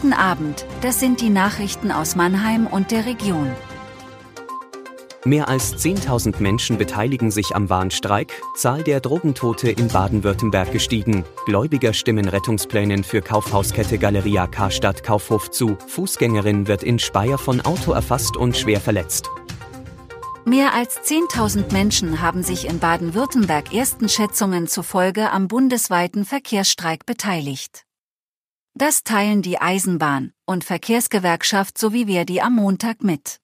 Guten Abend, das sind die Nachrichten aus Mannheim und der Region. Mehr als 10.000 Menschen beteiligen sich am Warnstreik, Zahl der Drogentote in Baden-Württemberg gestiegen, Gläubiger stimmen Rettungsplänen für Kaufhauskette Galeria Karstadt Kaufhof zu, Fußgängerin wird in Speyer von Auto erfasst und schwer verletzt. Mehr als 10.000 Menschen haben sich in Baden-Württemberg ersten Schätzungen zufolge am bundesweiten Verkehrsstreik beteiligt. Das teilen die Eisenbahn- und Verkehrsgewerkschaft sowie Verdi am Montag mit.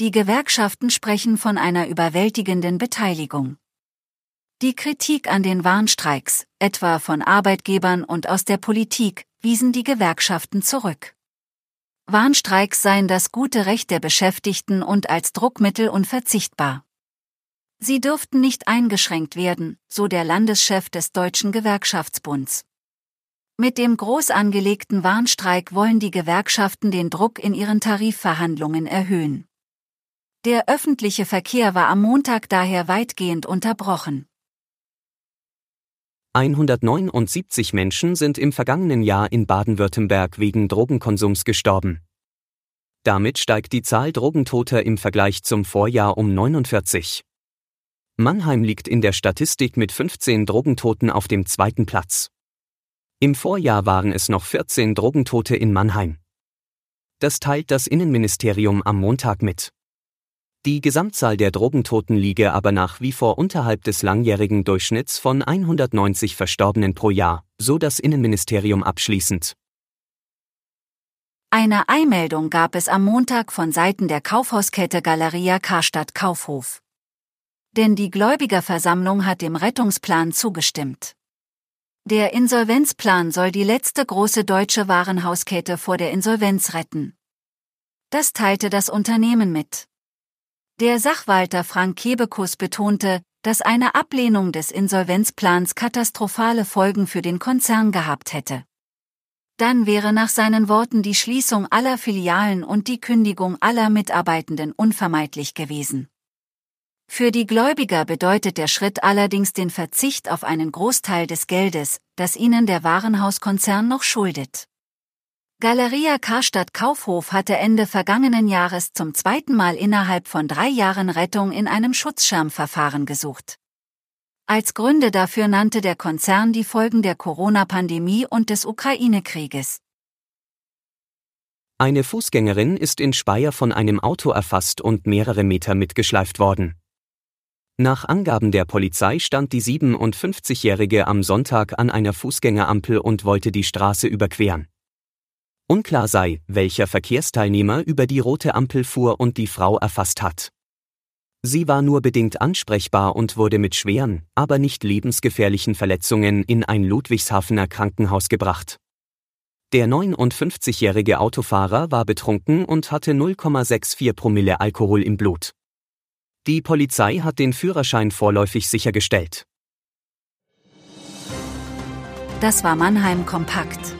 Die Gewerkschaften sprechen von einer überwältigenden Beteiligung. Die Kritik an den Warnstreiks, etwa von Arbeitgebern und aus der Politik, wiesen die Gewerkschaften zurück. Warnstreiks seien das gute Recht der Beschäftigten und als Druckmittel unverzichtbar. Sie dürften nicht eingeschränkt werden, so der Landeschef des Deutschen Gewerkschaftsbunds. Mit dem groß angelegten Warnstreik wollen die Gewerkschaften den Druck in ihren Tarifverhandlungen erhöhen. Der öffentliche Verkehr war am Montag daher weitgehend unterbrochen. 179 Menschen sind im vergangenen Jahr in Baden-Württemberg wegen Drogenkonsums gestorben. Damit steigt die Zahl Drogentoter im Vergleich zum Vorjahr um 49. Mannheim liegt in der Statistik mit 15 Drogentoten auf dem zweiten Platz. Im Vorjahr waren es noch 14 Drogentote in Mannheim. Das teilt das Innenministerium am Montag mit. Die Gesamtzahl der Drogentoten liege aber nach wie vor unterhalb des langjährigen Durchschnitts von 190 Verstorbenen pro Jahr, so das Innenministerium abschließend. Eine Eilmeldung gab es am Montag von Seiten der Kaufhauskette Galeria Karstadt Kaufhof. Denn die Gläubigerversammlung hat dem Rettungsplan zugestimmt. Der Insolvenzplan soll die letzte große deutsche Warenhauskette vor der Insolvenz retten. Das teilte das Unternehmen mit. Der Sachwalter Frank Kebekus betonte, dass eine Ablehnung des Insolvenzplans katastrophale Folgen für den Konzern gehabt hätte. Dann wäre nach seinen Worten die Schließung aller Filialen und die Kündigung aller Mitarbeitenden unvermeidlich gewesen. Für die Gläubiger bedeutet der Schritt allerdings den Verzicht auf einen Großteil des Geldes, das ihnen der Warenhauskonzern noch schuldet. Galeria Karstadt Kaufhof hatte Ende vergangenen Jahres zum zweiten Mal innerhalb von drei Jahren Rettung in einem Schutzschirmverfahren gesucht. Als Gründe dafür nannte der Konzern die Folgen der Corona-Pandemie und des Ukraine-Krieges. Eine Fußgängerin ist in Speyer von einem Auto erfasst und mehrere Meter mitgeschleift worden. Nach Angaben der Polizei stand die 57-Jährige am Sonntag an einer Fußgängerampel und wollte die Straße überqueren. Unklar sei, welcher Verkehrsteilnehmer über die rote Ampel fuhr und die Frau erfasst hat. Sie war nur bedingt ansprechbar und wurde mit schweren, aber nicht lebensgefährlichen Verletzungen in ein Ludwigshafener Krankenhaus gebracht. Der 59-jährige Autofahrer war betrunken und hatte 0,64 Promille Alkohol im Blut. Die Polizei hat den Führerschein vorläufig sichergestellt. Das war Mannheim Kompakt.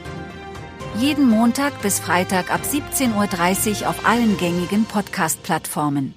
Jeden Montag bis Freitag ab 17.30 Uhr auf allen gängigen Podcast-Plattformen.